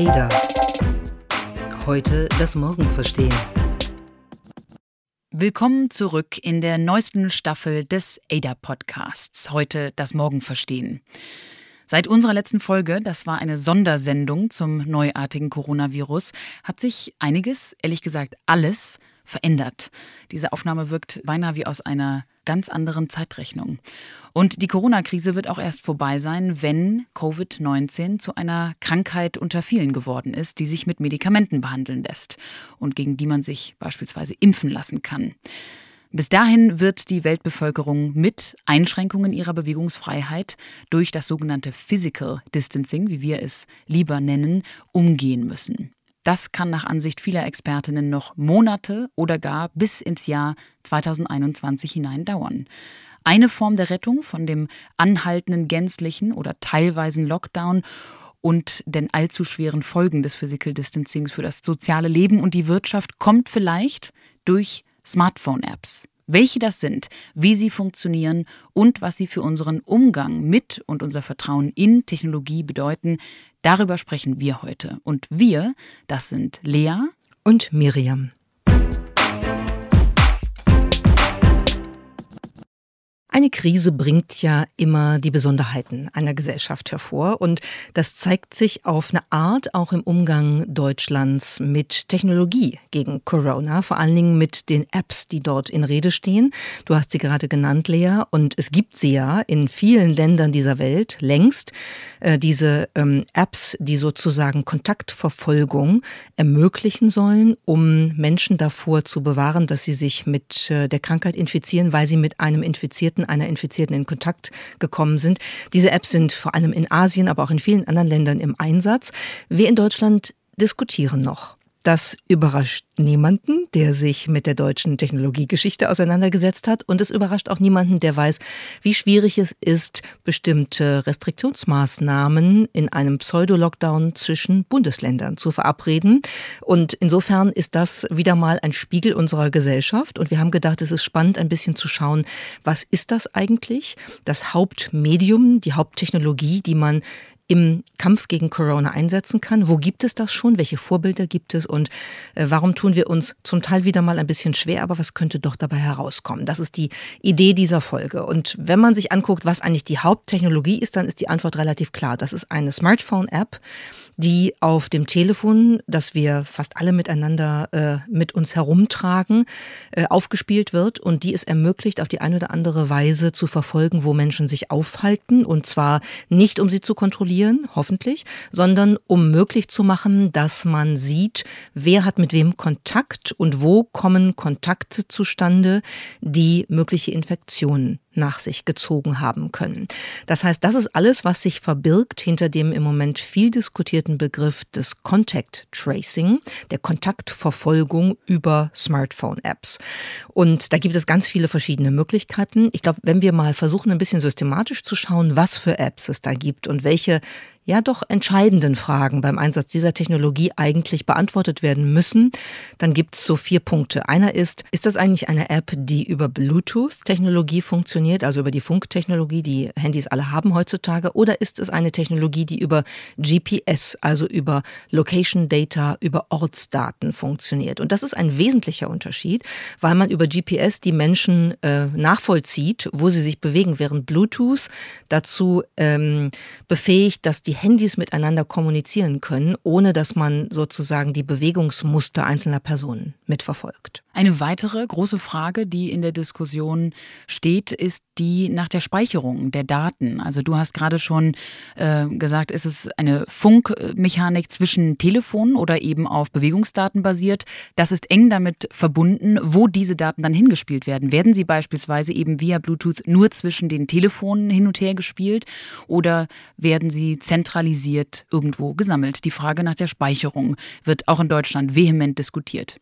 Ada. Heute das Morgen verstehen. Willkommen zurück in der neuesten Staffel des ADA Podcasts. Heute das Morgen verstehen. Seit unserer letzten Folge, das war eine Sondersendung zum neuartigen Coronavirus, hat sich einiges, ehrlich gesagt alles, verändert. Diese Aufnahme wirkt beinahe wie aus einer ganz anderen Zeitrechnung. Und die Corona-Krise wird auch erst vorbei sein, wenn Covid-19 zu einer Krankheit unter vielen geworden ist, die sich mit Medikamenten behandeln lässt und gegen die man sich beispielsweise impfen lassen kann. Bis dahin wird die Weltbevölkerung mit Einschränkungen ihrer Bewegungsfreiheit durch das sogenannte Physical Distancing, wie wir es lieber nennen, umgehen müssen. Das kann nach Ansicht vieler Expertinnen noch Monate oder gar bis ins Jahr 2021 hinein dauern. Eine Form der Rettung von dem anhaltenden gänzlichen oder teilweisen Lockdown und den allzu schweren Folgen des Physical Distancings für das soziale Leben und die Wirtschaft kommt vielleicht durch Smartphone-Apps welche das sind, wie sie funktionieren und was sie für unseren Umgang mit und unser Vertrauen in Technologie bedeuten, darüber sprechen wir heute. Und wir, das sind Lea und Miriam. Eine Krise bringt ja immer die Besonderheiten einer Gesellschaft hervor und das zeigt sich auf eine Art auch im Umgang Deutschlands mit Technologie gegen Corona, vor allen Dingen mit den Apps, die dort in Rede stehen. Du hast sie gerade genannt, Lea, und es gibt sie ja in vielen Ländern dieser Welt längst, äh, diese ähm, Apps, die sozusagen Kontaktverfolgung ermöglichen sollen, um Menschen davor zu bewahren, dass sie sich mit äh, der Krankheit infizieren, weil sie mit einem Infizierten Kontakten einer Infizierten in Kontakt gekommen sind. Diese Apps sind vor allem in Asien, aber auch in vielen anderen Ländern im Einsatz. Wir in Deutschland diskutieren noch. Das überrascht niemanden, der sich mit der deutschen Technologiegeschichte auseinandergesetzt hat. Und es überrascht auch niemanden, der weiß, wie schwierig es ist, bestimmte Restriktionsmaßnahmen in einem Pseudo-Lockdown zwischen Bundesländern zu verabreden. Und insofern ist das wieder mal ein Spiegel unserer Gesellschaft. Und wir haben gedacht, es ist spannend, ein bisschen zu schauen, was ist das eigentlich? Das Hauptmedium, die Haupttechnologie, die man im Kampf gegen Corona einsetzen kann? Wo gibt es das schon? Welche Vorbilder gibt es? Und äh, warum tun wir uns zum Teil wieder mal ein bisschen schwer? Aber was könnte doch dabei herauskommen? Das ist die Idee dieser Folge. Und wenn man sich anguckt, was eigentlich die Haupttechnologie ist, dann ist die Antwort relativ klar. Das ist eine Smartphone-App, die auf dem Telefon, das wir fast alle miteinander äh, mit uns herumtragen, äh, aufgespielt wird und die es ermöglicht, auf die eine oder andere Weise zu verfolgen, wo Menschen sich aufhalten. Und zwar nicht, um sie zu kontrollieren, hoffentlich, sondern um möglich zu machen, dass man sieht, wer hat mit wem Kontakt und wo kommen Kontakte zustande, die mögliche Infektionen nach sich gezogen haben können. Das heißt, das ist alles, was sich verbirgt hinter dem im Moment viel diskutierten Begriff des Contact Tracing, der Kontaktverfolgung über Smartphone-Apps. Und da gibt es ganz viele verschiedene Möglichkeiten. Ich glaube, wenn wir mal versuchen, ein bisschen systematisch zu schauen, was für Apps es da gibt und welche ja doch entscheidenden Fragen beim Einsatz dieser Technologie eigentlich beantwortet werden müssen, dann gibt es so vier Punkte. Einer ist, ist das eigentlich eine App, die über Bluetooth-Technologie funktioniert, also über die Funktechnologie, die Handys alle haben heutzutage, oder ist es eine Technologie, die über GPS, also über Location Data, über Ortsdaten funktioniert? Und das ist ein wesentlicher Unterschied, weil man über GPS die Menschen äh, nachvollzieht, wo sie sich bewegen, während Bluetooth dazu ähm, befähigt, dass die Handys miteinander kommunizieren können, ohne dass man sozusagen die Bewegungsmuster einzelner Personen mitverfolgt. Eine weitere große Frage, die in der Diskussion steht, ist die nach der Speicherung der Daten. Also du hast gerade schon äh, gesagt, ist es eine Funkmechanik zwischen Telefonen oder eben auf Bewegungsdaten basiert. Das ist eng damit verbunden, wo diese Daten dann hingespielt werden. Werden sie beispielsweise eben via Bluetooth nur zwischen den Telefonen hin und her gespielt oder werden sie zentralisiert irgendwo gesammelt? Die Frage nach der Speicherung wird auch in Deutschland vehement diskutiert.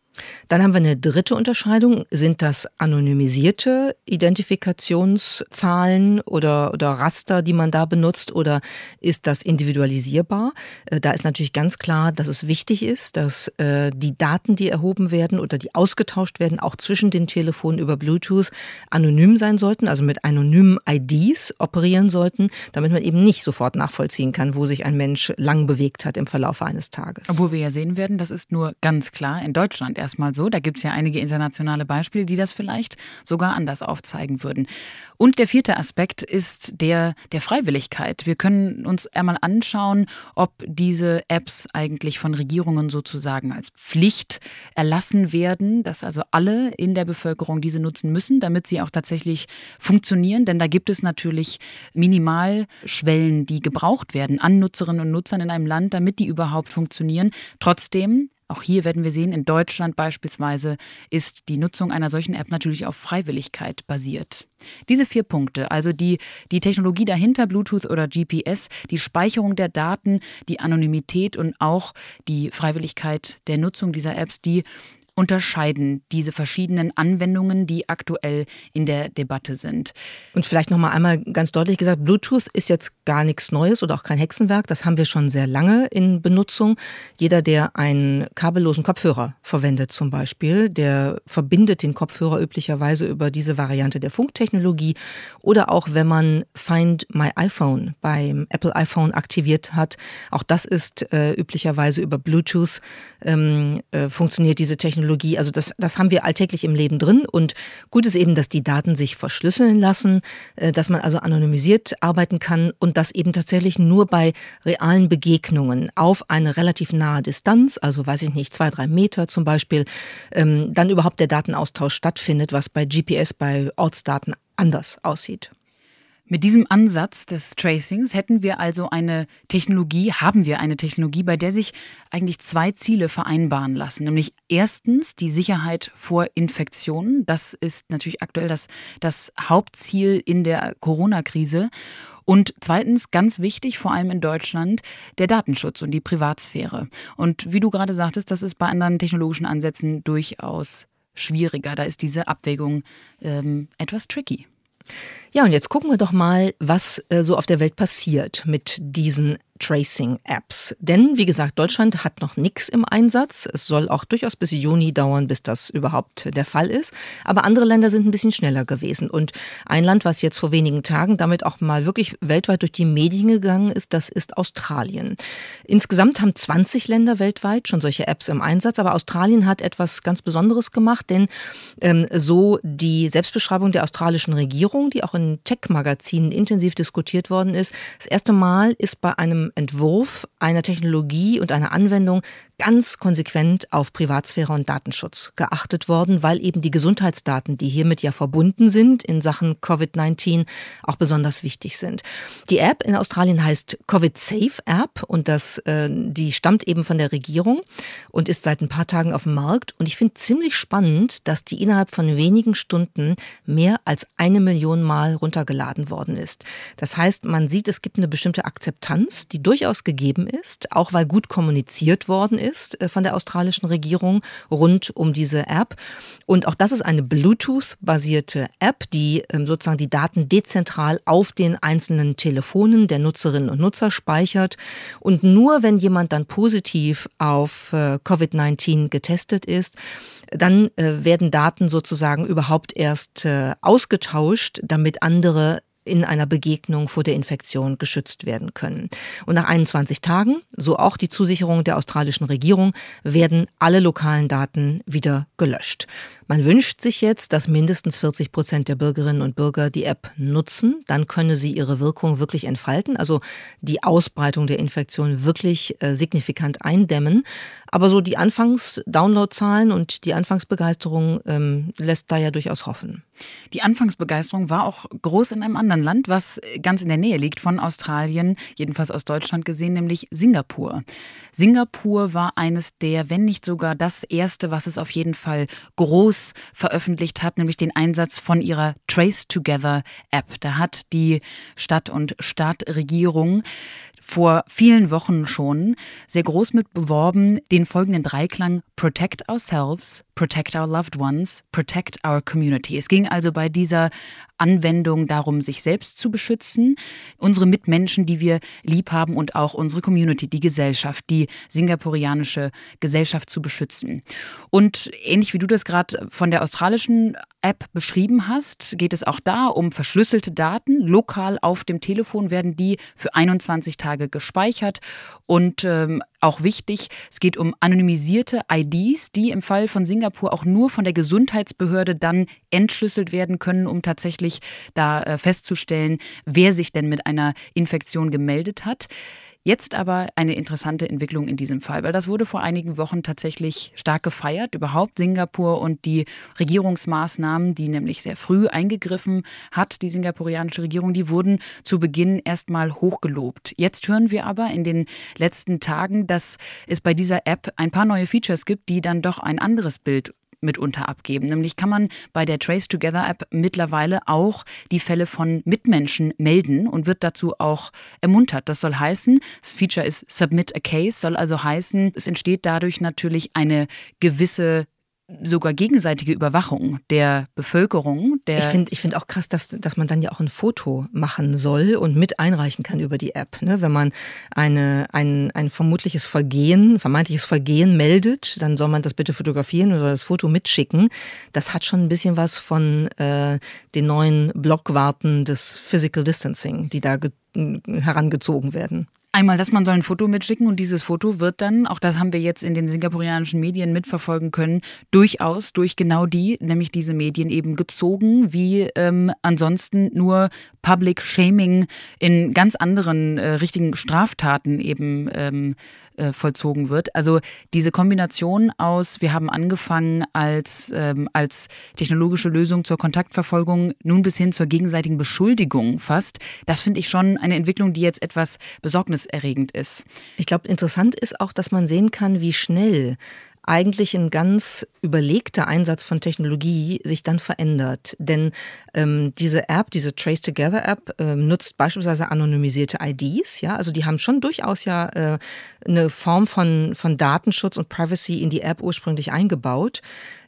Dann haben wir eine dritte Unterscheidung. Sind das anonymisierte Identifikationszahlen oder, oder Raster, die man da benutzt, oder ist das individualisierbar? Äh, da ist natürlich ganz klar, dass es wichtig ist, dass äh, die Daten, die erhoben werden oder die ausgetauscht werden, auch zwischen den Telefonen über Bluetooth anonym sein sollten, also mit anonymen IDs operieren sollten, damit man eben nicht sofort nachvollziehen kann, wo sich ein Mensch lang bewegt hat im Verlauf eines Tages. Obwohl wir ja sehen werden, das ist nur ganz klar in Deutschland erstmal so. Da gibt es ja einige internationale Beispiele, die das vielleicht sogar anders aufzeigen würden. Und der vierte Aspekt ist der der Freiwilligkeit. Wir können uns einmal anschauen, ob diese Apps eigentlich von Regierungen sozusagen als Pflicht erlassen werden, dass also alle in der Bevölkerung diese nutzen müssen, damit sie auch tatsächlich funktionieren. Denn da gibt es natürlich Minimalschwellen, die gebraucht werden an Nutzerinnen und Nutzern in einem Land, damit die überhaupt funktionieren. Trotzdem auch hier werden wir sehen, in Deutschland beispielsweise ist die Nutzung einer solchen App natürlich auf Freiwilligkeit basiert. Diese vier Punkte, also die, die Technologie dahinter, Bluetooth oder GPS, die Speicherung der Daten, die Anonymität und auch die Freiwilligkeit der Nutzung dieser Apps, die unterscheiden diese verschiedenen Anwendungen, die aktuell in der Debatte sind. Und vielleicht noch mal einmal ganz deutlich gesagt, Bluetooth ist jetzt gar nichts Neues oder auch kein Hexenwerk. Das haben wir schon sehr lange in Benutzung. Jeder, der einen kabellosen Kopfhörer verwendet zum Beispiel, der verbindet den Kopfhörer üblicherweise über diese Variante der Funktechnologie. Oder auch wenn man Find My iPhone beim Apple iPhone aktiviert hat, auch das ist äh, üblicherweise über Bluetooth ähm, äh, funktioniert diese Technologie Technologie. Also das, das haben wir alltäglich im Leben drin. Und gut ist eben, dass die Daten sich verschlüsseln lassen, äh, dass man also anonymisiert arbeiten kann und das eben tatsächlich nur bei realen Begegnungen auf eine relativ nahe Distanz, also weiß ich nicht, zwei, drei Meter zum Beispiel, ähm, dann überhaupt der Datenaustausch stattfindet, was bei GPS, bei Ortsdaten anders aussieht. Mit diesem Ansatz des Tracings hätten wir also eine Technologie, haben wir eine Technologie, bei der sich eigentlich zwei Ziele vereinbaren lassen. Nämlich erstens die Sicherheit vor Infektionen. Das ist natürlich aktuell das, das Hauptziel in der Corona-Krise. Und zweitens, ganz wichtig, vor allem in Deutschland, der Datenschutz und die Privatsphäre. Und wie du gerade sagtest, das ist bei anderen technologischen Ansätzen durchaus schwieriger. Da ist diese Abwägung ähm, etwas tricky. Ja, und jetzt gucken wir doch mal, was äh, so auf der Welt passiert mit diesen Tracing-Apps. Denn, wie gesagt, Deutschland hat noch nichts im Einsatz. Es soll auch durchaus bis Juni dauern, bis das überhaupt der Fall ist. Aber andere Länder sind ein bisschen schneller gewesen. Und ein Land, was jetzt vor wenigen Tagen damit auch mal wirklich weltweit durch die Medien gegangen ist, das ist Australien. Insgesamt haben 20 Länder weltweit schon solche Apps im Einsatz. Aber Australien hat etwas ganz Besonderes gemacht, denn ähm, so die Selbstbeschreibung der australischen Regierung, die auch in Tech-Magazinen intensiv diskutiert worden ist, das erste Mal ist bei einem Entwurf einer Technologie und einer Anwendung ganz konsequent auf Privatsphäre und Datenschutz geachtet worden, weil eben die Gesundheitsdaten, die hiermit ja verbunden sind in Sachen Covid-19, auch besonders wichtig sind. Die App in Australien heißt Covid Safe App und das, äh, die stammt eben von der Regierung und ist seit ein paar Tagen auf dem Markt. Und ich finde ziemlich spannend, dass die innerhalb von wenigen Stunden mehr als eine Million Mal runtergeladen worden ist. Das heißt, man sieht, es gibt eine bestimmte Akzeptanz, die durchaus gegeben ist, auch weil gut kommuniziert worden ist ist äh, von der australischen Regierung rund um diese App. Und auch das ist eine Bluetooth-basierte App, die ähm, sozusagen die Daten dezentral auf den einzelnen Telefonen der Nutzerinnen und Nutzer speichert. Und nur wenn jemand dann positiv auf äh, Covid-19 getestet ist, dann äh, werden Daten sozusagen überhaupt erst ausgetauscht, damit andere in einer Begegnung vor der Infektion geschützt werden können. Und nach 21 Tagen, so auch die Zusicherung der australischen Regierung, werden alle lokalen Daten wieder gelöscht. Man wünscht sich jetzt, dass mindestens 40 Prozent der Bürgerinnen und Bürger die App nutzen. Dann könne sie ihre Wirkung wirklich entfalten, also die Ausbreitung der Infektion wirklich äh, signifikant eindämmen. Aber so die Anfangs-Downloadzahlen und die Anfangsbegeisterung ähm, lässt da ja durchaus hoffen. Die Anfangsbegeisterung war auch groß in einem anderen Land, was ganz in der Nähe liegt von Australien, jedenfalls aus Deutschland gesehen, nämlich Singapur. Singapur war eines der, wenn nicht sogar das erste, was es auf jeden Fall groß veröffentlicht hat, nämlich den Einsatz von ihrer Trace Together App. Da hat die Stadt- und Stadtregierung vor vielen Wochen schon sehr groß mit beworben, den folgenden Dreiklang Protect Ourselves, Protect Our Loved Ones, Protect Our Community. Es ging also bei dieser Anwendung darum, sich selbst zu beschützen, unsere Mitmenschen, die wir lieb haben und auch unsere Community, die Gesellschaft, die singapurianische Gesellschaft zu beschützen. Und ähnlich wie du das gerade von der australischen App beschrieben hast, geht es auch da um verschlüsselte Daten. Lokal auf dem Telefon werden die für 21 Tage gespeichert. Und ähm, auch wichtig, es geht um anonymisierte IDs, die im Fall von Singapur auch nur von der Gesundheitsbehörde dann entschlüsselt werden können, um tatsächlich da äh, festzustellen, wer sich denn mit einer Infektion gemeldet hat. Jetzt aber eine interessante Entwicklung in diesem Fall, weil das wurde vor einigen Wochen tatsächlich stark gefeiert, überhaupt Singapur und die Regierungsmaßnahmen, die nämlich sehr früh eingegriffen hat, die singapurianische Regierung, die wurden zu Beginn erstmal hochgelobt. Jetzt hören wir aber in den letzten Tagen, dass es bei dieser App ein paar neue Features gibt, die dann doch ein anderes Bild mitunter abgeben. Nämlich kann man bei der Trace Together App mittlerweile auch die Fälle von Mitmenschen melden und wird dazu auch ermuntert. Das soll heißen, das Feature ist Submit a Case, soll also heißen, es entsteht dadurch natürlich eine gewisse sogar gegenseitige Überwachung der Bevölkerung. Der ich finde ich find auch krass, dass, dass man dann ja auch ein Foto machen soll und mit einreichen kann über die App. Ne? Wenn man eine, ein, ein vermutliches Vergehen, vermeintliches Vergehen meldet, dann soll man das bitte fotografieren oder das Foto mitschicken. Das hat schon ein bisschen was von äh, den neuen Blockwarten des Physical Distancing, die da herangezogen werden. Einmal, dass man soll ein Foto mitschicken und dieses Foto wird dann, auch das haben wir jetzt in den singapurianischen Medien mitverfolgen können, durchaus durch genau die, nämlich diese Medien eben gezogen, wie ähm, ansonsten nur Public Shaming in ganz anderen äh, richtigen Straftaten eben ähm, äh, vollzogen wird. Also diese Kombination aus, wir haben angefangen als, ähm, als technologische Lösung zur Kontaktverfolgung, nun bis hin zur gegenseitigen Beschuldigung fast, das finde ich schon eine Entwicklung, die jetzt etwas besorgniserregend ist. Ich glaube, interessant ist auch, dass man sehen kann, wie schnell eigentlich ein ganz überlegter Einsatz von Technologie sich dann verändert. Denn ähm, diese App, diese Trace Together App, ähm, nutzt beispielsweise anonymisierte IDs. Ja, also die haben schon durchaus ja äh, eine Form von, von Datenschutz und Privacy in die App ursprünglich eingebaut.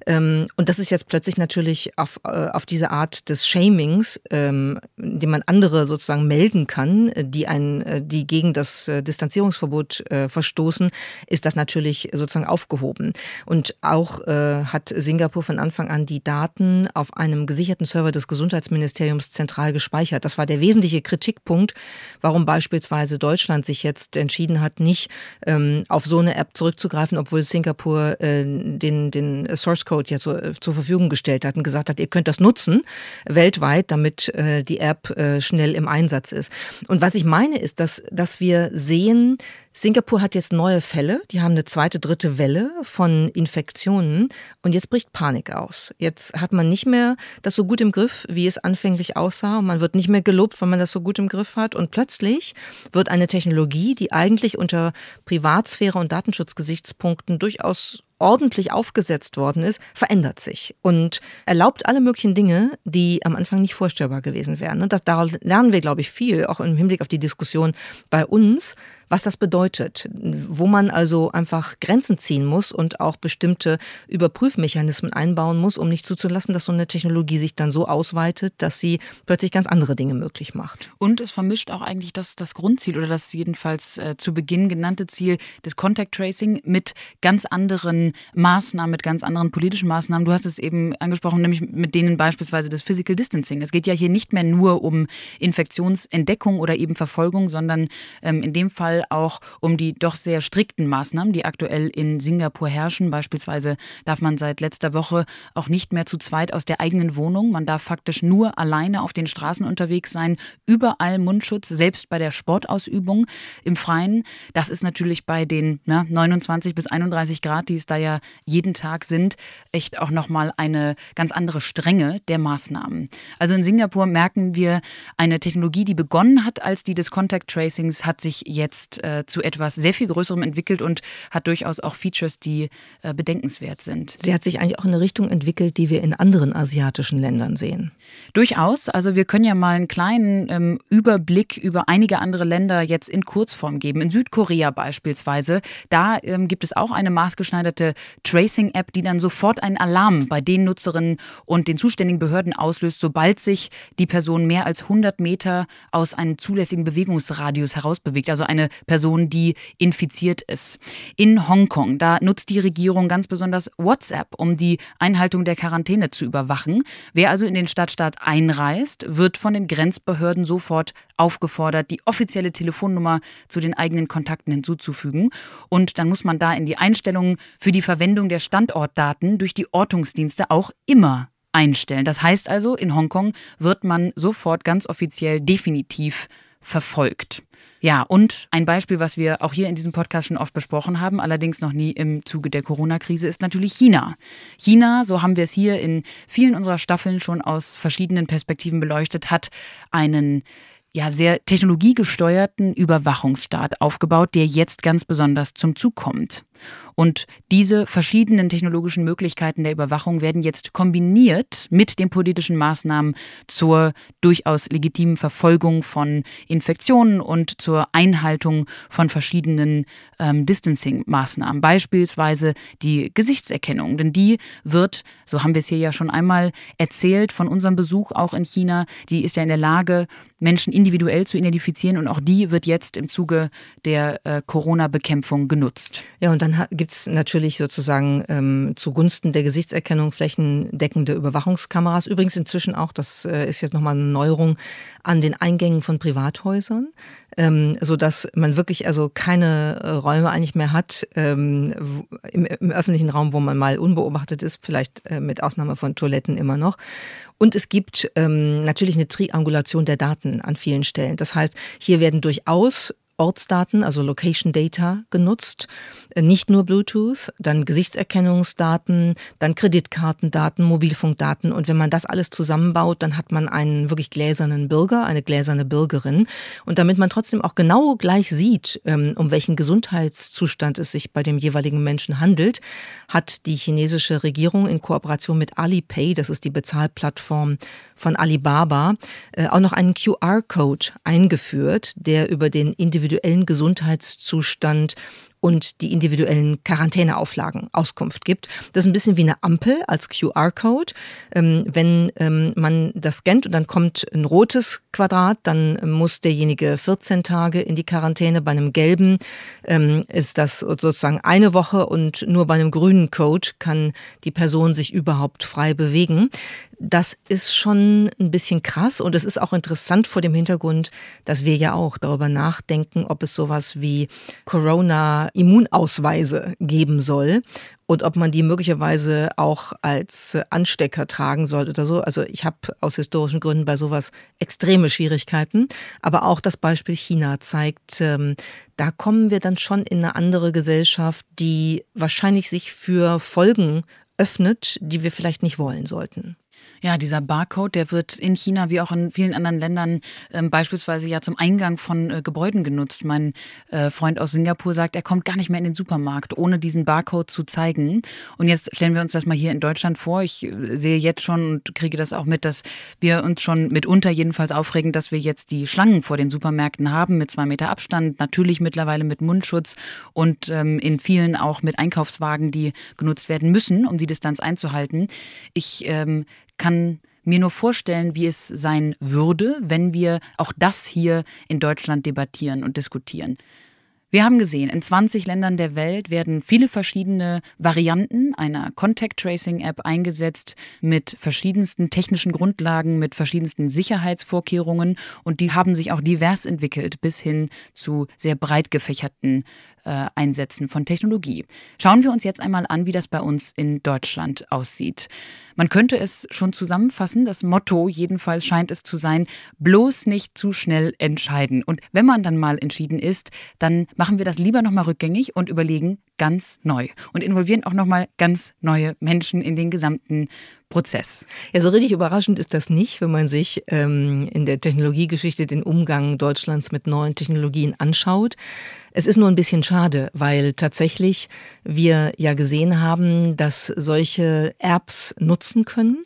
Ähm, und das ist jetzt plötzlich natürlich auf, äh, auf diese Art des Shamings, ähm, indem man andere sozusagen melden kann, die, ein, äh, die gegen das äh, Distanzierungsverbot verstoßen, ist das natürlich sozusagen aufgehoben. Und auch hat Singapur von Anfang an die Daten auf einem gesicherten Server des Gesundheitsministeriums zentral gespeichert. Das war der wesentliche Kritikpunkt, warum beispielsweise Deutschland sich jetzt entschieden hat, nicht ähm, auf so eine App zurückzugreifen, obwohl Singapur den, den Source Code Code ja zur, äh, zur Verfügung gestellt hat und gesagt hat, ihr könnt das nutzen weltweit, damit äh, die App äh, schnell im Einsatz ist. Und was ich meine ist, dass, dass wir sehen, Singapur hat jetzt neue Fälle, die haben eine zweite, dritte Welle von Infektionen und jetzt bricht Panik aus. Jetzt hat man nicht mehr das so gut im Griff, wie es anfänglich aussah und man wird nicht mehr gelobt, weil man das so gut im Griff hat und plötzlich wird eine Technologie, die eigentlich unter Privatsphäre und Datenschutzgesichtspunkten durchaus ordentlich aufgesetzt worden ist, verändert sich und erlaubt alle möglichen Dinge, die am Anfang nicht vorstellbar gewesen wären. Und das, daraus lernen wir, glaube ich, viel, auch im Hinblick auf die Diskussion bei uns, was das bedeutet, wo man also einfach Grenzen ziehen muss und auch bestimmte Überprüfmechanismen einbauen muss, um nicht zuzulassen, dass so eine Technologie sich dann so ausweitet, dass sie plötzlich ganz andere Dinge möglich macht. Und es vermischt auch eigentlich das, das Grundziel oder das jedenfalls äh, zu Beginn genannte Ziel des Contact Tracing mit ganz anderen Maßnahmen, mit ganz anderen politischen Maßnahmen. Du hast es eben angesprochen, nämlich mit denen beispielsweise des Physical Distancing. Es geht ja hier nicht mehr nur um Infektionsentdeckung oder eben Verfolgung, sondern ähm, in dem Fall auch um die doch sehr strikten Maßnahmen, die aktuell in Singapur herrschen. Beispielsweise darf man seit letzter Woche auch nicht mehr zu zweit aus der eigenen Wohnung. Man darf faktisch nur alleine auf den Straßen unterwegs sein. Überall Mundschutz, selbst bei der Sportausübung im Freien. Das ist natürlich bei den ne, 29 bis 31 Grad, die es da ja jeden Tag sind, echt auch nochmal eine ganz andere Strenge der Maßnahmen. Also in Singapur merken wir, eine Technologie, die begonnen hat als die des Contact Tracings, hat sich jetzt jetzt äh, zu etwas sehr viel Größerem entwickelt und hat durchaus auch Features, die äh, bedenkenswert sind. Sie hat sich eigentlich auch in eine Richtung entwickelt, die wir in anderen asiatischen Ländern sehen. Durchaus. Also wir können ja mal einen kleinen ähm, Überblick über einige andere Länder jetzt in Kurzform geben. In Südkorea beispielsweise, da ähm, gibt es auch eine maßgeschneiderte Tracing-App, die dann sofort einen Alarm bei den Nutzerinnen und den zuständigen Behörden auslöst, sobald sich die Person mehr als 100 Meter aus einem zulässigen Bewegungsradius herausbewegt. Also eine Person, die infiziert ist. In Hongkong, da nutzt die Regierung ganz besonders WhatsApp, um die Einhaltung der Quarantäne zu überwachen. Wer also in den Stadtstaat einreist, wird von den Grenzbehörden sofort aufgefordert, die offizielle Telefonnummer zu den eigenen Kontakten hinzuzufügen. Und dann muss man da in die Einstellungen für die Verwendung der Standortdaten durch die Ortungsdienste auch immer einstellen. Das heißt also, in Hongkong wird man sofort ganz offiziell definitiv verfolgt. Ja, und ein Beispiel, was wir auch hier in diesem Podcast schon oft besprochen haben, allerdings noch nie im Zuge der Corona-Krise, ist natürlich China. China, so haben wir es hier in vielen unserer Staffeln schon aus verschiedenen Perspektiven beleuchtet, hat einen ja, sehr technologiegesteuerten Überwachungsstaat aufgebaut, der jetzt ganz besonders zum Zug kommt. Und diese verschiedenen technologischen Möglichkeiten der Überwachung werden jetzt kombiniert mit den politischen Maßnahmen zur durchaus legitimen Verfolgung von Infektionen und zur Einhaltung von verschiedenen ähm, Distancing-Maßnahmen. Beispielsweise die Gesichtserkennung. Denn die wird, so haben wir es hier ja schon einmal erzählt, von unserem Besuch auch in China, die ist ja in der Lage, Menschen individuell zu identifizieren und auch die wird jetzt im Zuge der äh, Corona-Bekämpfung genutzt. Ja, und dann gibt es natürlich sozusagen ähm, zugunsten der Gesichtserkennung flächendeckende Überwachungskameras. Übrigens inzwischen auch, das äh, ist jetzt nochmal eine Neuerung, an den Eingängen von Privathäusern ähm, so dass man wirklich also keine äh, Räume eigentlich mehr hat ähm, im, im, öffentlichen Raum, wo man mal unbeobachtet ist, vielleicht äh, mit Ausnahme von Toiletten immer noch. Und es gibt ähm, natürlich eine Triangulation der Daten an vielen Stellen. Das heißt, hier werden durchaus Ortsdaten, also Location Data genutzt, äh, nicht nur Bluetooth, dann Gesichtserkennungsdaten, dann Kreditkartendaten, Mobilfunkdaten. Und wenn man das alles zusammenbaut, dann hat man einen wirklich gläsernen Bürger, eine gläserne Bürgerin. Und damit man trotzdem auch genau gleich sieht, ähm, um welchen Gesundheitszustand es sich bei dem jeweiligen Menschen handelt, hat die chinesische Regierung in Kooperation mit Alipay, das ist die Bezahlplattform von Alibaba, äh, auch noch einen QR-Code eingeführt, der über den individuellen individuellen Gesundheitszustand und die individuellen Quarantäneauflagen Auskunft gibt. Das ist ein bisschen wie eine Ampel als QR-Code. Ähm, wenn ähm, man das scannt und dann kommt ein rotes Quadrat, dann muss derjenige 14 Tage in die Quarantäne. Bei einem gelben ähm, ist das sozusagen eine Woche und nur bei einem grünen Code kann die Person sich überhaupt frei bewegen. Das ist schon ein bisschen krass und es ist auch interessant vor dem Hintergrund, dass wir ja auch darüber nachdenken, ob es sowas wie Corona Immunausweise geben soll und ob man die möglicherweise auch als Anstecker tragen soll oder so. Also ich habe aus historischen Gründen bei sowas extreme Schwierigkeiten. Aber auch das Beispiel China zeigt, ähm, da kommen wir dann schon in eine andere Gesellschaft, die wahrscheinlich sich für Folgen öffnet, die wir vielleicht nicht wollen sollten. Ja, dieser Barcode, der wird in China wie auch in vielen anderen Ländern äh, beispielsweise ja zum Eingang von äh, Gebäuden genutzt. Mein äh, Freund aus Singapur sagt, er kommt gar nicht mehr in den Supermarkt, ohne diesen Barcode zu zeigen. Und jetzt stellen wir uns das mal hier in Deutschland vor. Ich äh, sehe jetzt schon und kriege das auch mit, dass wir uns schon mitunter jedenfalls aufregen, dass wir jetzt die Schlangen vor den Supermärkten haben mit zwei Meter Abstand, natürlich mittlerweile mit Mundschutz und ähm, in vielen auch mit Einkaufswagen, die genutzt werden müssen, um die Distanz einzuhalten. Ich ähm, kann mir nur vorstellen, wie es sein würde, wenn wir auch das hier in Deutschland debattieren und diskutieren. Wir haben gesehen, in 20 Ländern der Welt werden viele verschiedene Varianten einer Contact Tracing App eingesetzt mit verschiedensten technischen Grundlagen, mit verschiedensten Sicherheitsvorkehrungen und die haben sich auch divers entwickelt bis hin zu sehr breit gefächerten äh, Einsätzen von Technologie. Schauen wir uns jetzt einmal an, wie das bei uns in Deutschland aussieht. Man könnte es schon zusammenfassen. Das Motto jedenfalls scheint es zu sein, bloß nicht zu schnell entscheiden. Und wenn man dann mal entschieden ist, dann machen wir das lieber nochmal rückgängig und überlegen ganz neu und involvieren auch nochmal ganz neue Menschen in den gesamten Prozess. Ja, so richtig überraschend ist das nicht, wenn man sich ähm, in der Technologiegeschichte den Umgang Deutschlands mit neuen Technologien anschaut. Es ist nur ein bisschen schade, weil tatsächlich wir ja gesehen haben, dass solche Apps nutzen können.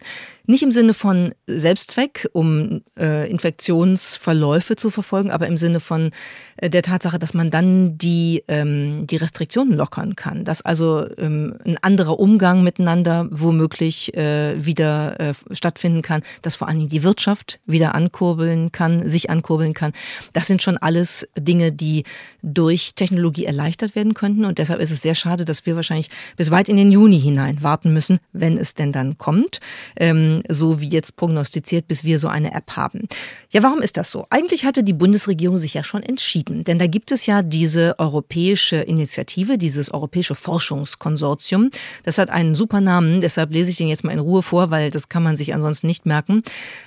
Nicht im Sinne von Selbstzweck, um äh, Infektionsverläufe zu verfolgen, aber im Sinne von äh, der Tatsache, dass man dann die, ähm, die Restriktionen lockern kann. Dass also ähm, ein anderer Umgang miteinander womöglich äh, wieder äh, stattfinden kann, dass vor allen Dingen die Wirtschaft wieder ankurbeln kann, sich ankurbeln kann. Das sind schon alles Dinge, die durch Technologie erleichtert werden könnten. Und deshalb ist es sehr schade, dass wir wahrscheinlich bis weit in den Juni hinein warten müssen, wenn es denn dann kommt, ähm, so wie jetzt prognostiziert, bis wir so eine App haben. Ja, warum ist das so? Eigentlich hatte die Bundesregierung sich ja schon entschieden, denn da gibt es ja diese europäische Initiative, dieses europäische Forschungskonsortium. Das hat einen super Namen, deshalb lese ich den jetzt mal in Ruhe vor, weil das kann man sich ansonsten nicht merken.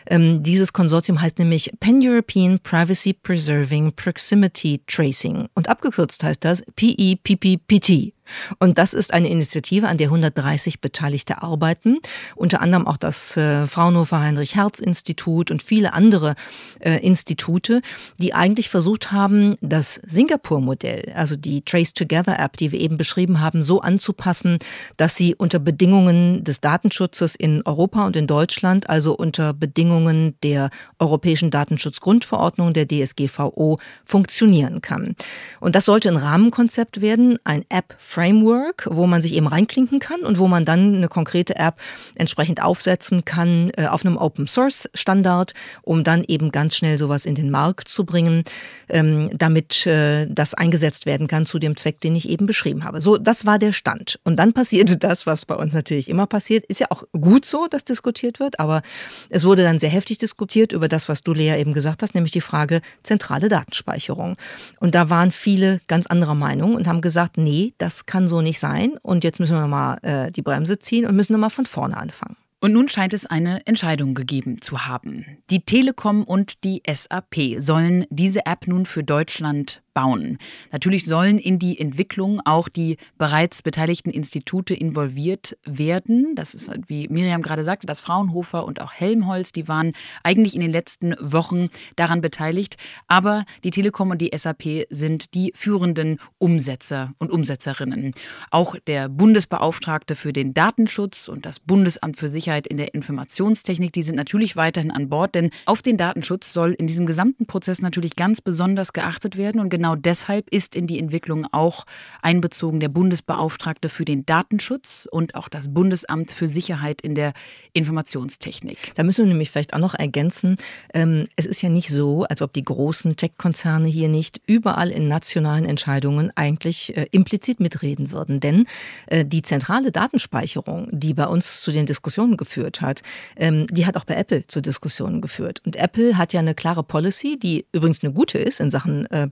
Ähm, dieses Konsortium heißt nämlich Pan-European Privacy Preserving Proximity Tracing. Und ab abgekürzt heißt das PEPPPT. Und das ist eine Initiative, an der 130 Beteiligte arbeiten, unter anderem auch das äh, Fraunhofer Heinrich Herz Institut und viele andere äh, Institute, die eigentlich versucht haben, das Singapur-Modell, also die Trace Together App, die wir eben beschrieben haben, so anzupassen, dass sie unter Bedingungen des Datenschutzes in Europa und in Deutschland, also unter Bedingungen der Europäischen Datenschutzgrundverordnung, der DSGVO, funktionieren kann. Und das sollte ein Rahmenkonzept werden, ein App Framework, wo man sich eben reinklinken kann und wo man dann eine konkrete App entsprechend aufsetzen kann äh, auf einem Open Source Standard, um dann eben ganz schnell sowas in den Markt zu bringen, ähm, damit äh, das eingesetzt werden kann zu dem Zweck, den ich eben beschrieben habe. So, das war der Stand. Und dann passierte das, was bei uns natürlich immer passiert. Ist ja auch gut so, dass diskutiert wird, aber es wurde dann sehr heftig diskutiert über das, was du Lea eben gesagt hast, nämlich die Frage zentrale Datenspeicherung. Und da waren viele ganz anderer Meinung und haben gesagt, nee, das kann so nicht sein und jetzt müssen wir nochmal äh, die Bremse ziehen und müssen nochmal von vorne anfangen. Und nun scheint es eine Entscheidung gegeben zu haben. Die Telekom und die SAP sollen diese App nun für Deutschland bauen. Natürlich sollen in die Entwicklung auch die bereits beteiligten Institute involviert werden. Das ist, wie Miriam gerade sagte, das Fraunhofer und auch Helmholtz, die waren eigentlich in den letzten Wochen daran beteiligt. Aber die Telekom und die SAP sind die führenden Umsetzer und Umsetzerinnen. Auch der Bundesbeauftragte für den Datenschutz und das Bundesamt für Sicherheit in der Informationstechnik, die sind natürlich weiterhin an Bord, denn auf den Datenschutz soll in diesem gesamten Prozess natürlich ganz besonders geachtet werden und genau genau deshalb ist in die Entwicklung auch einbezogen der Bundesbeauftragte für den Datenschutz und auch das Bundesamt für Sicherheit in der Informationstechnik. Da müssen wir nämlich vielleicht auch noch ergänzen, ähm, es ist ja nicht so, als ob die großen Tech-Konzerne hier nicht überall in nationalen Entscheidungen eigentlich äh, implizit mitreden würden. Denn äh, die zentrale Datenspeicherung, die bei uns zu den Diskussionen geführt hat, ähm, die hat auch bei Apple zu Diskussionen geführt. Und Apple hat ja eine klare Policy, die übrigens eine gute ist in Sachen äh,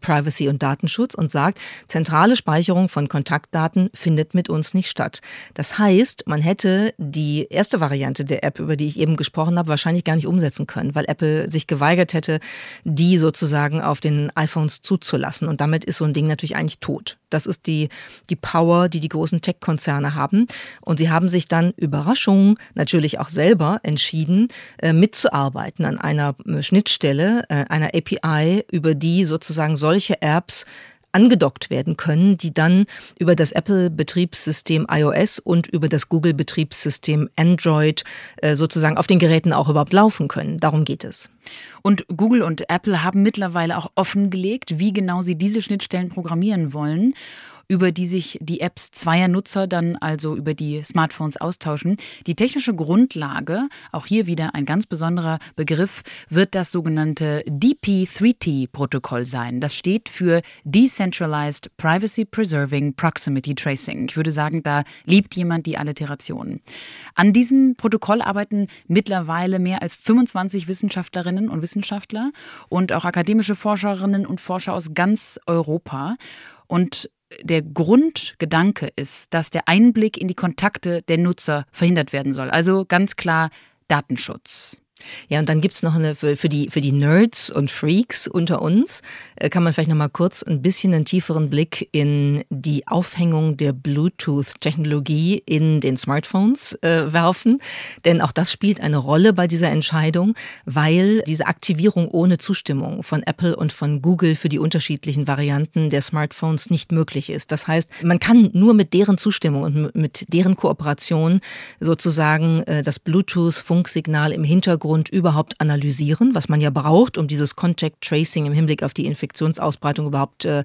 Und Datenschutz und sagt, zentrale Speicherung von Kontaktdaten findet mit uns nicht statt. Das heißt, man hätte die erste Variante der App, über die ich eben gesprochen habe, wahrscheinlich gar nicht umsetzen können, weil Apple sich geweigert hätte, die sozusagen auf den iPhones zuzulassen. Und damit ist so ein Ding natürlich eigentlich tot. Das ist die, die Power, die die großen Tech-Konzerne haben. Und sie haben sich dann, Überraschung, natürlich auch selber entschieden, äh, mitzuarbeiten an einer äh, Schnittstelle, äh, einer API, über die sozusagen solche Apps angedockt werden können, die dann über das Apple-Betriebssystem iOS und über das Google-Betriebssystem Android äh, sozusagen auf den Geräten auch überhaupt laufen können. Darum geht es. Und Google und Apple haben mittlerweile auch offengelegt, wie genau sie diese Schnittstellen programmieren wollen über die sich die Apps zweier Nutzer dann also über die Smartphones austauschen. Die technische Grundlage, auch hier wieder ein ganz besonderer Begriff, wird das sogenannte DP3T-Protokoll sein. Das steht für Decentralized Privacy Preserving Proximity Tracing. Ich würde sagen, da liebt jemand die Alliteration. An diesem Protokoll arbeiten mittlerweile mehr als 25 Wissenschaftlerinnen und Wissenschaftler und auch akademische Forscherinnen und Forscher aus ganz Europa. Und der Grundgedanke ist, dass der Einblick in die Kontakte der Nutzer verhindert werden soll. Also ganz klar Datenschutz. Ja, und dann gibt's noch eine, für, für, die, für die Nerds und Freaks unter uns, äh, kann man vielleicht noch mal kurz ein bisschen einen tieferen Blick in die Aufhängung der Bluetooth-Technologie in den Smartphones äh, werfen. Denn auch das spielt eine Rolle bei dieser Entscheidung, weil diese Aktivierung ohne Zustimmung von Apple und von Google für die unterschiedlichen Varianten der Smartphones nicht möglich ist. Das heißt, man kann nur mit deren Zustimmung und mit deren Kooperation sozusagen äh, das Bluetooth-Funksignal im Hintergrund Hintergrund überhaupt analysieren, was man ja braucht, um dieses Contact Tracing im Hinblick auf die Infektionsausbreitung überhaupt äh,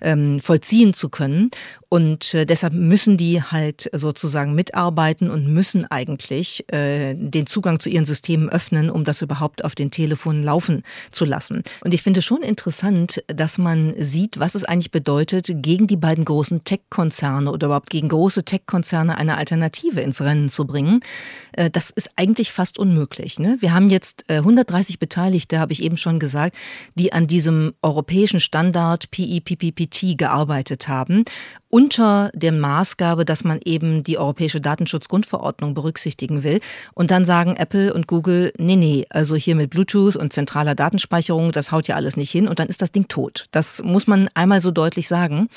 ähm, vollziehen zu können. Und äh, deshalb müssen die halt sozusagen mitarbeiten und müssen eigentlich äh, den Zugang zu ihren Systemen öffnen, um das überhaupt auf den Telefonen laufen zu lassen. Und ich finde schon interessant, dass man sieht, was es eigentlich bedeutet, gegen die beiden großen Tech-Konzerne oder überhaupt gegen große Tech-Konzerne eine Alternative ins Rennen zu bringen. Äh, das ist eigentlich fast unmöglich. Ne? Wir haben jetzt 130 äh, Beteiligte, habe ich eben schon gesagt, die an diesem europäischen Standard PIPPPT gearbeitet haben unter der Maßgabe, dass man eben die Europäische Datenschutzgrundverordnung berücksichtigen will. Und dann sagen Apple und Google, nee, nee, also hier mit Bluetooth und zentraler Datenspeicherung, das haut ja alles nicht hin und dann ist das Ding tot. Das muss man einmal so deutlich sagen.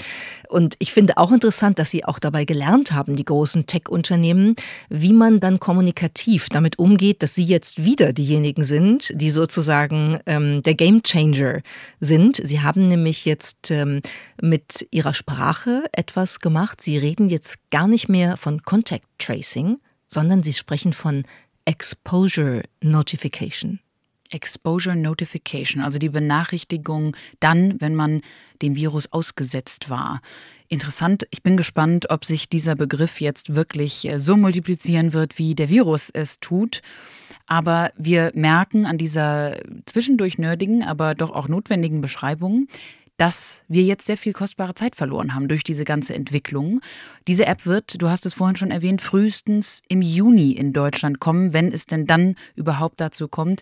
Und ich finde auch interessant, dass sie auch dabei gelernt haben, die großen Tech-Unternehmen, wie man dann kommunikativ damit umgeht, dass sie jetzt wieder diejenigen sind, die sozusagen ähm, der Gamechanger sind. Sie haben nämlich jetzt ähm, mit ihrer Sprache etwas gemacht. Sie reden jetzt gar nicht mehr von Contact Tracing, sondern sie sprechen von Exposure Notification. Exposure Notification, also die Benachrichtigung dann, wenn man dem Virus ausgesetzt war. Interessant, ich bin gespannt, ob sich dieser Begriff jetzt wirklich äh, so multiplizieren wird, wie der Virus es tut. Aber wir merken an dieser zwischendurch nerdigen, aber doch auch notwendigen Beschreibung, dass wir jetzt sehr viel kostbare Zeit verloren haben durch diese ganze Entwicklung. Diese App wird, du hast es vorhin schon erwähnt, frühestens im Juni in Deutschland kommen, wenn es denn dann überhaupt dazu kommt.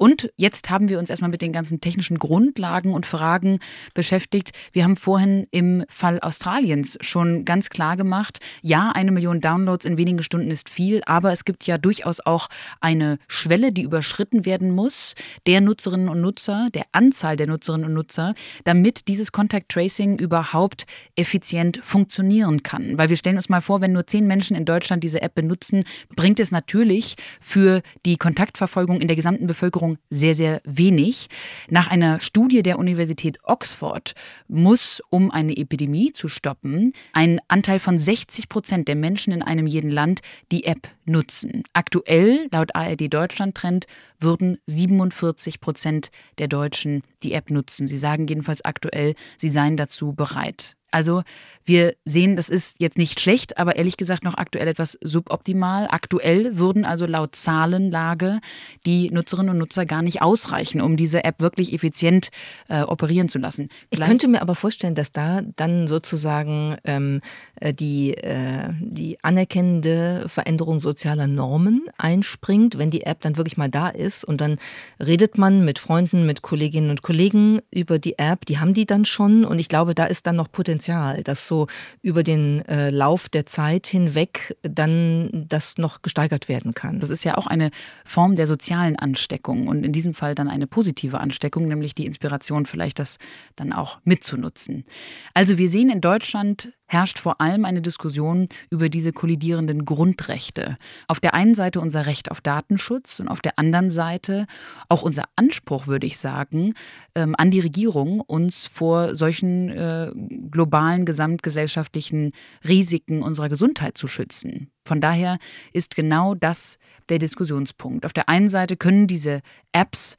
Und jetzt haben wir uns erstmal mit den ganzen technischen Grundlagen und Fragen beschäftigt. Wir haben vorhin im Fall Australiens schon ganz klar gemacht, ja, eine Million Downloads in wenigen Stunden ist viel, aber es gibt ja durchaus auch eine Schwelle, die überschritten werden muss, der Nutzerinnen und Nutzer, der Anzahl der Nutzerinnen und Nutzer, damit dieses Contact Tracing überhaupt effizient funktionieren kann. Weil wir stellen uns mal vor, wenn nur zehn Menschen in Deutschland diese App benutzen, bringt es natürlich für die Kontaktverfolgung in der gesamten Bevölkerung Bevölkerung sehr, sehr wenig. Nach einer Studie der Universität Oxford muss, um eine Epidemie zu stoppen, ein Anteil von 60 Prozent der Menschen in einem jeden Land die App nutzen. Aktuell, laut ARD Deutschland Trend, würden 47 Prozent der Deutschen die App nutzen. Sie sagen jedenfalls aktuell, sie seien dazu bereit. Also wir sehen, das ist jetzt nicht schlecht, aber ehrlich gesagt noch aktuell etwas suboptimal. Aktuell würden also laut Zahlenlage die Nutzerinnen und Nutzer gar nicht ausreichen, um diese App wirklich effizient äh, operieren zu lassen. Gleich ich könnte mir aber vorstellen, dass da dann sozusagen ähm, äh, die, äh, die anerkennende Veränderung sozialer Normen einspringt, wenn die App dann wirklich mal da ist und dann redet man mit Freunden, mit Kolleginnen und Kollegen über die App, die haben die dann schon und ich glaube, da ist dann noch Potenzial dass so über den äh, Lauf der Zeit hinweg dann das noch gesteigert werden kann. Das ist ja auch eine Form der sozialen Ansteckung und in diesem Fall dann eine positive Ansteckung, nämlich die Inspiration vielleicht das dann auch mitzunutzen. Also wir sehen in Deutschland herrscht vor allem eine Diskussion über diese kollidierenden Grundrechte. Auf der einen Seite unser Recht auf Datenschutz und auf der anderen Seite auch unser Anspruch, würde ich sagen, ähm, an die Regierung, uns vor solchen äh, globalen gesamtgesellschaftlichen Risiken unserer Gesundheit zu schützen. Von daher ist genau das der Diskussionspunkt. Auf der einen Seite können diese Apps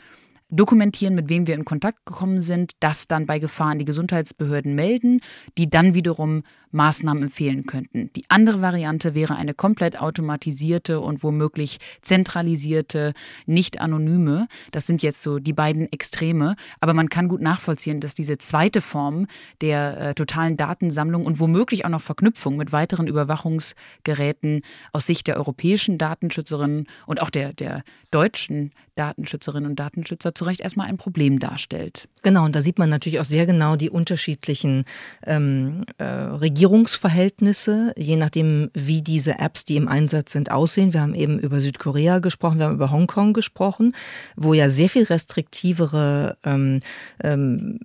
dokumentieren, mit wem wir in Kontakt gekommen sind, das dann bei Gefahr an die Gesundheitsbehörden melden, die dann wiederum Maßnahmen empfehlen könnten. Die andere Variante wäre eine komplett automatisierte und womöglich zentralisierte, nicht anonyme. Das sind jetzt so die beiden Extreme. Aber man kann gut nachvollziehen, dass diese zweite Form der äh, totalen Datensammlung und womöglich auch noch Verknüpfung mit weiteren Überwachungsgeräten aus Sicht der europäischen Datenschützerinnen und auch der, der deutschen Datenschützerinnen und Datenschützer zu Recht erstmal ein Problem darstellt. Genau, und da sieht man natürlich auch sehr genau die unterschiedlichen ähm, äh, Regierungen Regierungsverhältnisse, je nachdem, wie diese Apps, die im Einsatz sind, aussehen. Wir haben eben über Südkorea gesprochen, wir haben über Hongkong gesprochen, wo ja sehr viel restriktivere ähm, ähm,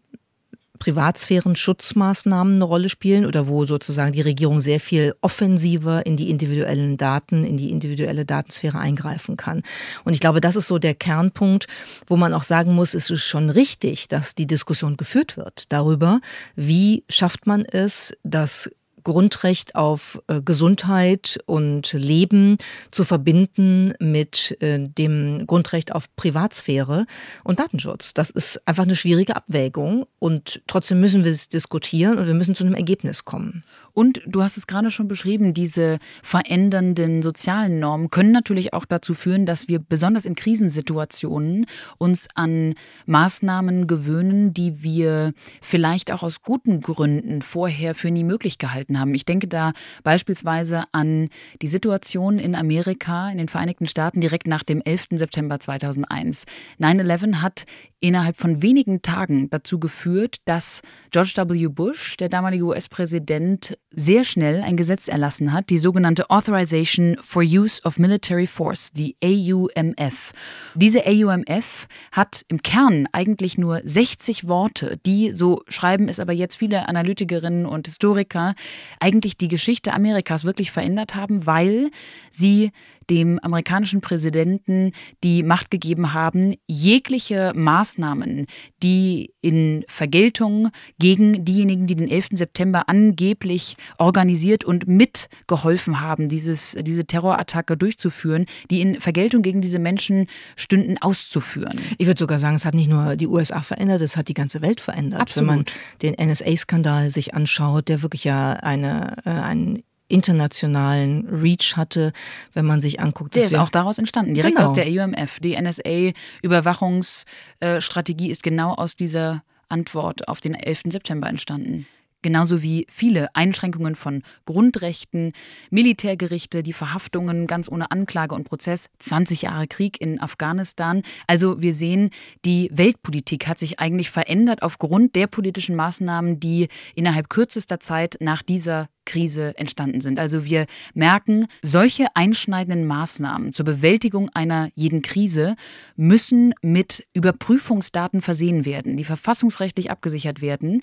Privatsphären-Schutzmaßnahmen eine Rolle spielen oder wo sozusagen die Regierung sehr viel offensiver in die individuellen Daten, in die individuelle Datensphäre eingreifen kann. Und ich glaube, das ist so der Kernpunkt, wo man auch sagen muss, es ist schon richtig, dass die Diskussion geführt wird darüber, wie schafft man es, dass Grundrecht auf äh, Gesundheit und Leben zu verbinden mit äh, dem Grundrecht auf Privatsphäre und Datenschutz. Das ist einfach eine schwierige Abwägung und trotzdem müssen wir es diskutieren und wir müssen zu einem Ergebnis kommen. Und du hast es gerade schon beschrieben, diese verändernden sozialen Normen können natürlich auch dazu führen, dass wir besonders in Krisensituationen uns an Maßnahmen gewöhnen, die wir vielleicht auch aus guten Gründen vorher für nie möglich gehalten haben. Ich denke da beispielsweise an die Situation in Amerika, in den Vereinigten Staaten direkt nach dem 11. September 2001. 9-11 hat innerhalb von wenigen Tagen dazu geführt, dass George W. Bush, der damalige US-Präsident, sehr schnell ein Gesetz erlassen hat, die sogenannte Authorization for Use of Military Force, die AUMF. Diese AUMF hat im Kern eigentlich nur 60 Worte, die, so schreiben es aber jetzt viele Analytikerinnen und Historiker, eigentlich die Geschichte Amerikas wirklich verändert haben, weil sie dem amerikanischen Präsidenten die Macht gegeben haben, jegliche Maßnahmen, die in Vergeltung gegen diejenigen, die den 11. September angeblich organisiert und mitgeholfen haben, dieses, diese Terrorattacke durchzuführen, die in Vergeltung gegen diese Menschen stünden, auszuführen. Ich würde sogar sagen, es hat nicht nur die USA verändert, es hat die ganze Welt verändert. Absolut. Wenn man den NSA-Skandal sich anschaut, der wirklich ja eine, äh, einen internationalen Reach hatte, wenn man sich anguckt. Der ist auch daraus entstanden, direkt genau. aus der EUMF. Die NSA-Überwachungsstrategie ist genau aus dieser Antwort auf den 11. September entstanden genauso wie viele Einschränkungen von Grundrechten, Militärgerichte, die Verhaftungen ganz ohne Anklage und Prozess, 20 Jahre Krieg in Afghanistan. Also wir sehen, die Weltpolitik hat sich eigentlich verändert aufgrund der politischen Maßnahmen, die innerhalb kürzester Zeit nach dieser Krise entstanden sind. Also wir merken, solche einschneidenden Maßnahmen zur Bewältigung einer jeden Krise müssen mit Überprüfungsdaten versehen werden, die verfassungsrechtlich abgesichert werden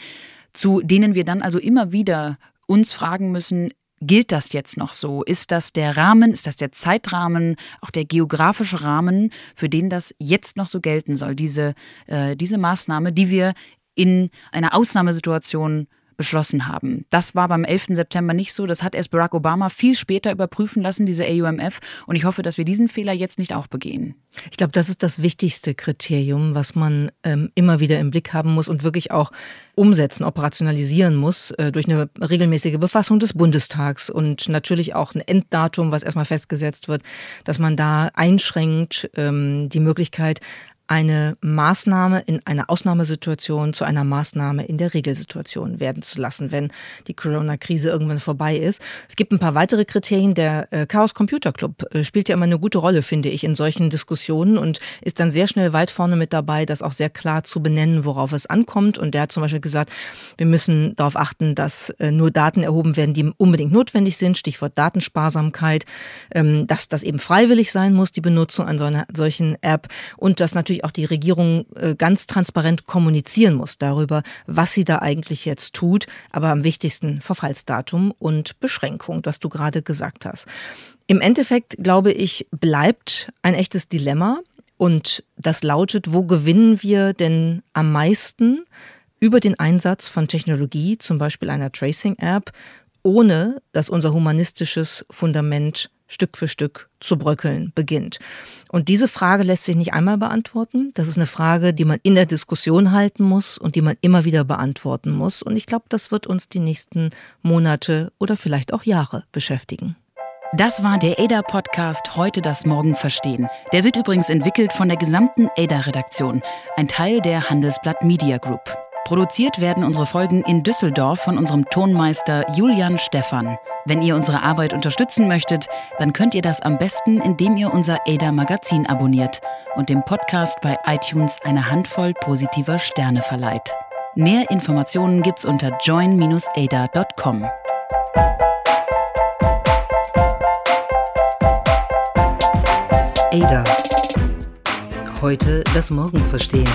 zu denen wir dann also immer wieder uns fragen müssen, gilt das jetzt noch so? Ist das der Rahmen, ist das der Zeitrahmen, auch der geografische Rahmen, für den das jetzt noch so gelten soll? Diese, äh, diese Maßnahme, die wir in einer Ausnahmesituation beschlossen haben. Das war beim 11. September nicht so. Das hat erst Barack Obama viel später überprüfen lassen, diese AUMF. Und ich hoffe, dass wir diesen Fehler jetzt nicht auch begehen. Ich glaube, das ist das wichtigste Kriterium, was man ähm, immer wieder im Blick haben muss und wirklich auch umsetzen, operationalisieren muss äh, durch eine regelmäßige Befassung des Bundestags und natürlich auch ein Enddatum, was erstmal festgesetzt wird, dass man da einschränkt ähm, die Möglichkeit, eine Maßnahme in einer Ausnahmesituation zu einer Maßnahme in der Regelsituation werden zu lassen, wenn die Corona-Krise irgendwann vorbei ist. Es gibt ein paar weitere Kriterien. Der äh, Chaos Computer Club äh, spielt ja immer eine gute Rolle, finde ich, in solchen Diskussionen und ist dann sehr schnell weit vorne mit dabei, das auch sehr klar zu benennen, worauf es ankommt. Und der hat zum Beispiel gesagt, wir müssen darauf achten, dass äh, nur Daten erhoben werden, die unbedingt notwendig sind. Stichwort Datensparsamkeit, ähm, dass das eben freiwillig sein muss, die Benutzung an so einer solchen App und dass natürlich auch die Regierung äh, ganz transparent kommunizieren muss darüber, was sie da eigentlich jetzt tut, aber am wichtigsten Verfallsdatum und Beschränkung, was du gerade gesagt hast. Im Endeffekt, glaube ich, bleibt ein echtes Dilemma und das lautet, wo gewinnen wir denn am meisten über den Einsatz von Technologie, zum Beispiel einer Tracing-App, ohne dass unser humanistisches Fundament Stück für Stück zu bröckeln beginnt. Und diese Frage lässt sich nicht einmal beantworten. Das ist eine Frage, die man in der Diskussion halten muss und die man immer wieder beantworten muss. Und ich glaube, das wird uns die nächsten Monate oder vielleicht auch Jahre beschäftigen. Das war der ADA-Podcast Heute das Morgen verstehen. Der wird übrigens entwickelt von der gesamten ADA-Redaktion, ein Teil der Handelsblatt Media Group. Produziert werden unsere Folgen in Düsseldorf von unserem Tonmeister Julian Stephan. Wenn ihr unsere Arbeit unterstützen möchtet, dann könnt ihr das am besten, indem ihr unser ADA Magazin abonniert und dem Podcast bei iTunes eine Handvoll positiver Sterne verleiht. Mehr Informationen gibt's unter join-ada.com. ADA. Heute das Morgen verstehen.